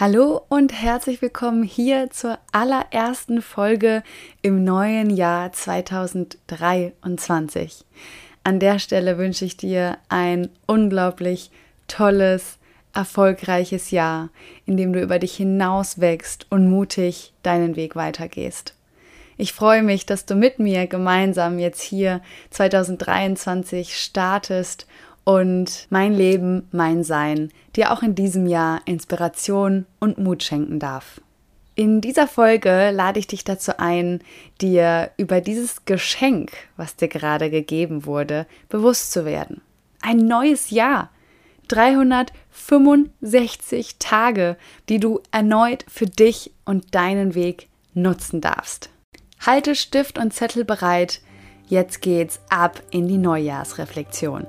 Hallo und herzlich willkommen hier zur allerersten Folge im neuen Jahr 2023. An der Stelle wünsche ich dir ein unglaublich tolles, erfolgreiches Jahr, in dem du über dich hinaus wächst und mutig deinen Weg weitergehst. Ich freue mich, dass du mit mir gemeinsam jetzt hier 2023 startest und mein Leben, mein Sein dir auch in diesem Jahr Inspiration und Mut schenken darf. In dieser Folge lade ich dich dazu ein, dir über dieses Geschenk, was dir gerade gegeben wurde, bewusst zu werden. Ein neues Jahr. 365 Tage, die du erneut für dich und deinen Weg nutzen darfst. Halte Stift und Zettel bereit. Jetzt geht's ab in die Neujahrsreflexion.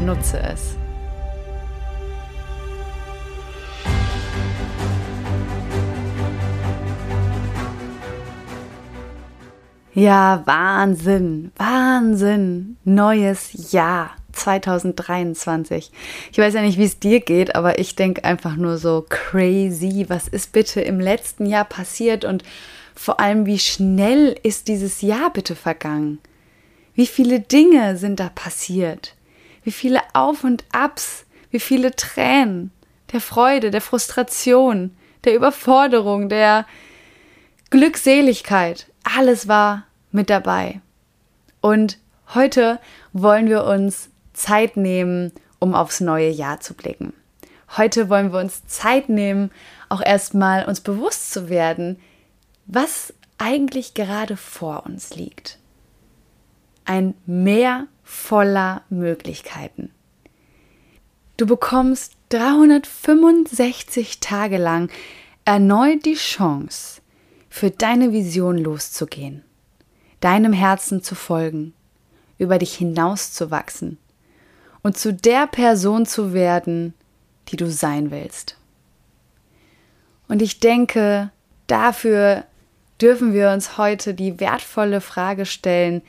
nutze es. Ja, Wahnsinn, Wahnsinn, neues Jahr 2023. Ich weiß ja nicht, wie es dir geht, aber ich denke einfach nur so crazy, was ist bitte im letzten Jahr passiert und vor allem, wie schnell ist dieses Jahr bitte vergangen? Wie viele Dinge sind da passiert? Wie viele Auf und Abs, wie viele Tränen, der Freude, der Frustration, der Überforderung, der Glückseligkeit, alles war mit dabei. Und heute wollen wir uns Zeit nehmen, um aufs neue Jahr zu blicken. Heute wollen wir uns Zeit nehmen, auch erstmal uns bewusst zu werden, was eigentlich gerade vor uns liegt. Ein Meer voller Möglichkeiten. Du bekommst 365 Tage lang erneut die Chance, für deine Vision loszugehen, deinem Herzen zu folgen, über dich hinauszuwachsen und zu der Person zu werden, die du sein willst. Und ich denke, dafür dürfen wir uns heute die wertvolle Frage stellen,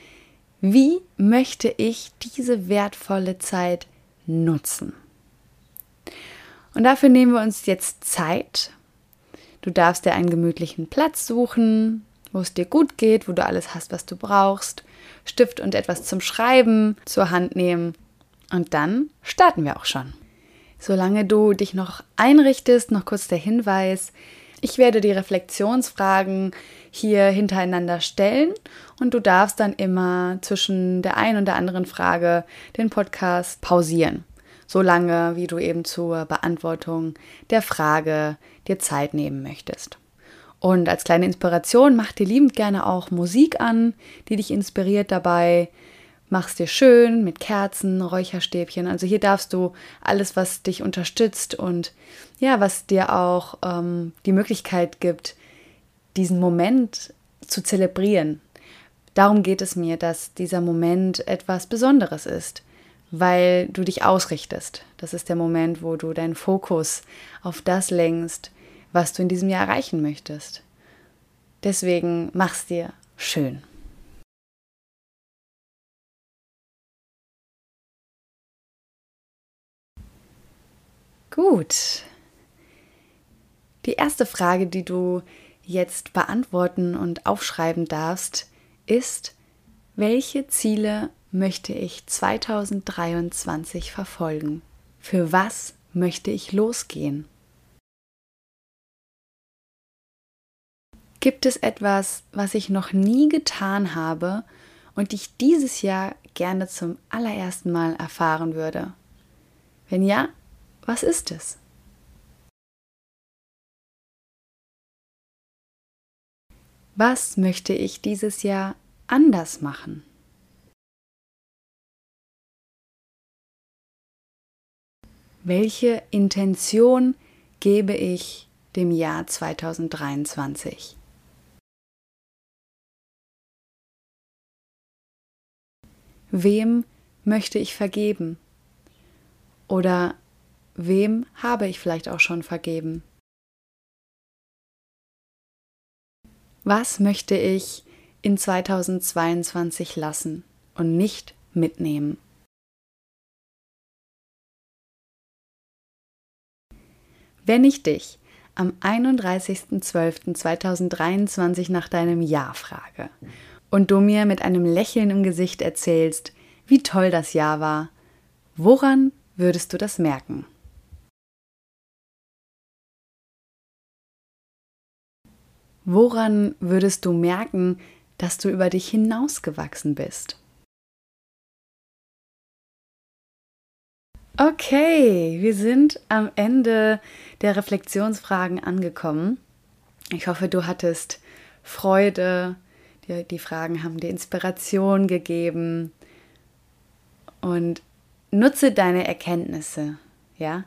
wie möchte ich diese wertvolle Zeit nutzen? Und dafür nehmen wir uns jetzt Zeit. Du darfst dir einen gemütlichen Platz suchen, wo es dir gut geht, wo du alles hast, was du brauchst. Stift und etwas zum Schreiben zur Hand nehmen. Und dann starten wir auch schon. Solange du dich noch einrichtest, noch kurz der Hinweis, ich werde die Reflexionsfragen hier hintereinander stellen und du darfst dann immer zwischen der einen und der anderen Frage den Podcast pausieren, solange wie du eben zur Beantwortung der Frage dir Zeit nehmen möchtest. Und als kleine Inspiration mach dir liebend gerne auch Musik an, die dich inspiriert dabei. Mach's dir schön mit Kerzen, Räucherstäbchen. Also hier darfst du alles, was dich unterstützt und ja, was dir auch ähm, die Möglichkeit gibt, diesen Moment zu zelebrieren. Darum geht es mir, dass dieser Moment etwas Besonderes ist, weil du dich ausrichtest. Das ist der Moment, wo du deinen Fokus auf das lenkst, was du in diesem Jahr erreichen möchtest. Deswegen mach's dir schön. Gut, die erste Frage, die du jetzt beantworten und aufschreiben darfst, ist, welche Ziele möchte ich 2023 verfolgen? Für was möchte ich losgehen? Gibt es etwas, was ich noch nie getan habe und ich dieses Jahr gerne zum allerersten Mal erfahren würde? Wenn ja, was ist es? Was möchte ich dieses Jahr anders machen? Welche Intention gebe ich dem Jahr 2023? Wem möchte ich vergeben? Oder wem habe ich vielleicht auch schon vergeben? Was möchte ich in 2022 lassen und nicht mitnehmen? Wenn ich dich am 31.12.2023 nach deinem Jahr frage und du mir mit einem Lächeln im Gesicht erzählst, wie toll das Jahr war, woran würdest du das merken? Woran würdest du merken, dass du über dich hinausgewachsen bist? Okay, wir sind am Ende der Reflexionsfragen angekommen. Ich hoffe, du hattest Freude. Die, die Fragen haben dir Inspiration gegeben. Und nutze deine Erkenntnisse, ja,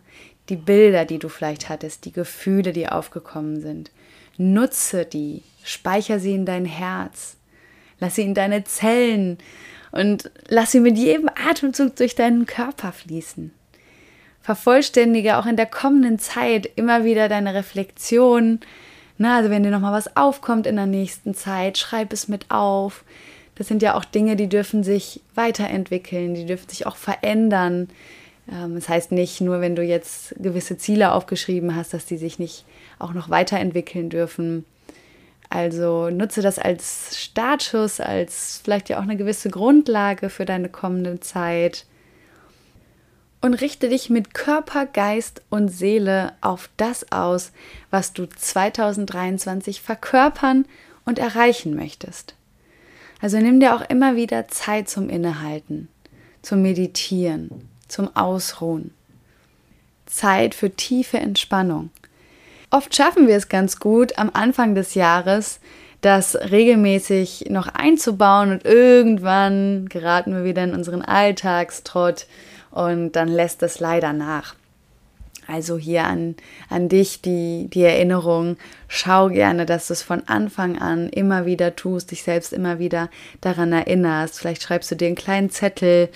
die Bilder, die du vielleicht hattest, die Gefühle, die aufgekommen sind. Nutze die, speicher sie in dein Herz, lass sie in deine Zellen und lass sie mit jedem Atemzug durch deinen Körper fließen. Vervollständige auch in der kommenden Zeit immer wieder deine Reflexion. Na, also wenn dir nochmal was aufkommt in der nächsten Zeit, schreib es mit auf. Das sind ja auch Dinge, die dürfen sich weiterentwickeln, die dürfen sich auch verändern. Ähm, das heißt nicht nur, wenn du jetzt gewisse Ziele aufgeschrieben hast, dass die sich nicht auch noch weiterentwickeln dürfen. Also nutze das als Startschuss, als vielleicht ja auch eine gewisse Grundlage für deine kommende Zeit. Und richte dich mit Körper, Geist und Seele auf das aus, was du 2023 verkörpern und erreichen möchtest. Also nimm dir auch immer wieder Zeit zum Innehalten, zum Meditieren, zum Ausruhen. Zeit für tiefe Entspannung. Oft schaffen wir es ganz gut am Anfang des Jahres, das regelmäßig noch einzubauen und irgendwann geraten wir wieder in unseren Alltagstrott und dann lässt es leider nach. Also hier an, an dich die, die Erinnerung, schau gerne, dass du es von Anfang an immer wieder tust, dich selbst immer wieder daran erinnerst. Vielleicht schreibst du dir einen kleinen Zettel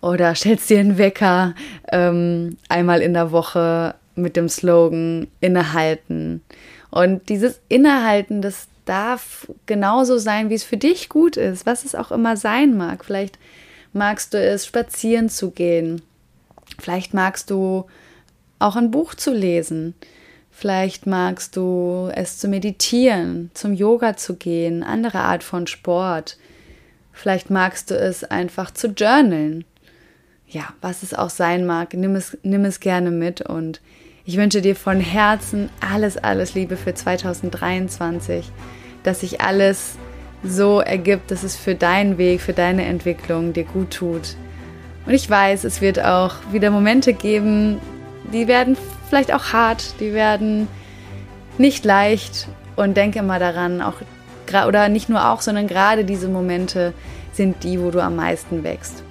oder stellst dir einen Wecker ähm, einmal in der Woche mit dem Slogan Innehalten. Und dieses Innehalten, das darf genauso sein, wie es für dich gut ist, was es auch immer sein mag. Vielleicht magst du es, spazieren zu gehen. Vielleicht magst du auch ein Buch zu lesen. Vielleicht magst du es zu meditieren, zum Yoga zu gehen, andere Art von Sport. Vielleicht magst du es einfach zu journalen. Ja, was es auch sein mag, nimm es, nimm es gerne mit und ich wünsche dir von Herzen alles, alles Liebe für 2023, dass sich alles so ergibt, dass es für deinen Weg, für deine Entwicklung dir gut tut. Und ich weiß, es wird auch wieder Momente geben, die werden vielleicht auch hart, die werden nicht leicht und denke immer daran, auch oder nicht nur auch, sondern gerade diese Momente sind die, wo du am meisten wächst.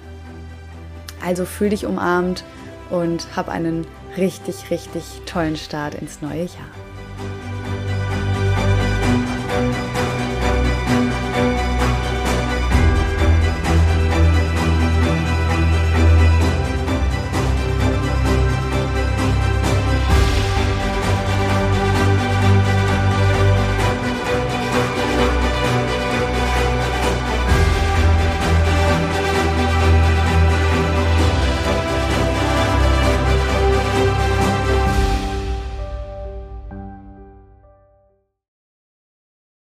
Also fühl dich umarmt und hab einen richtig, richtig tollen Start ins neue Jahr.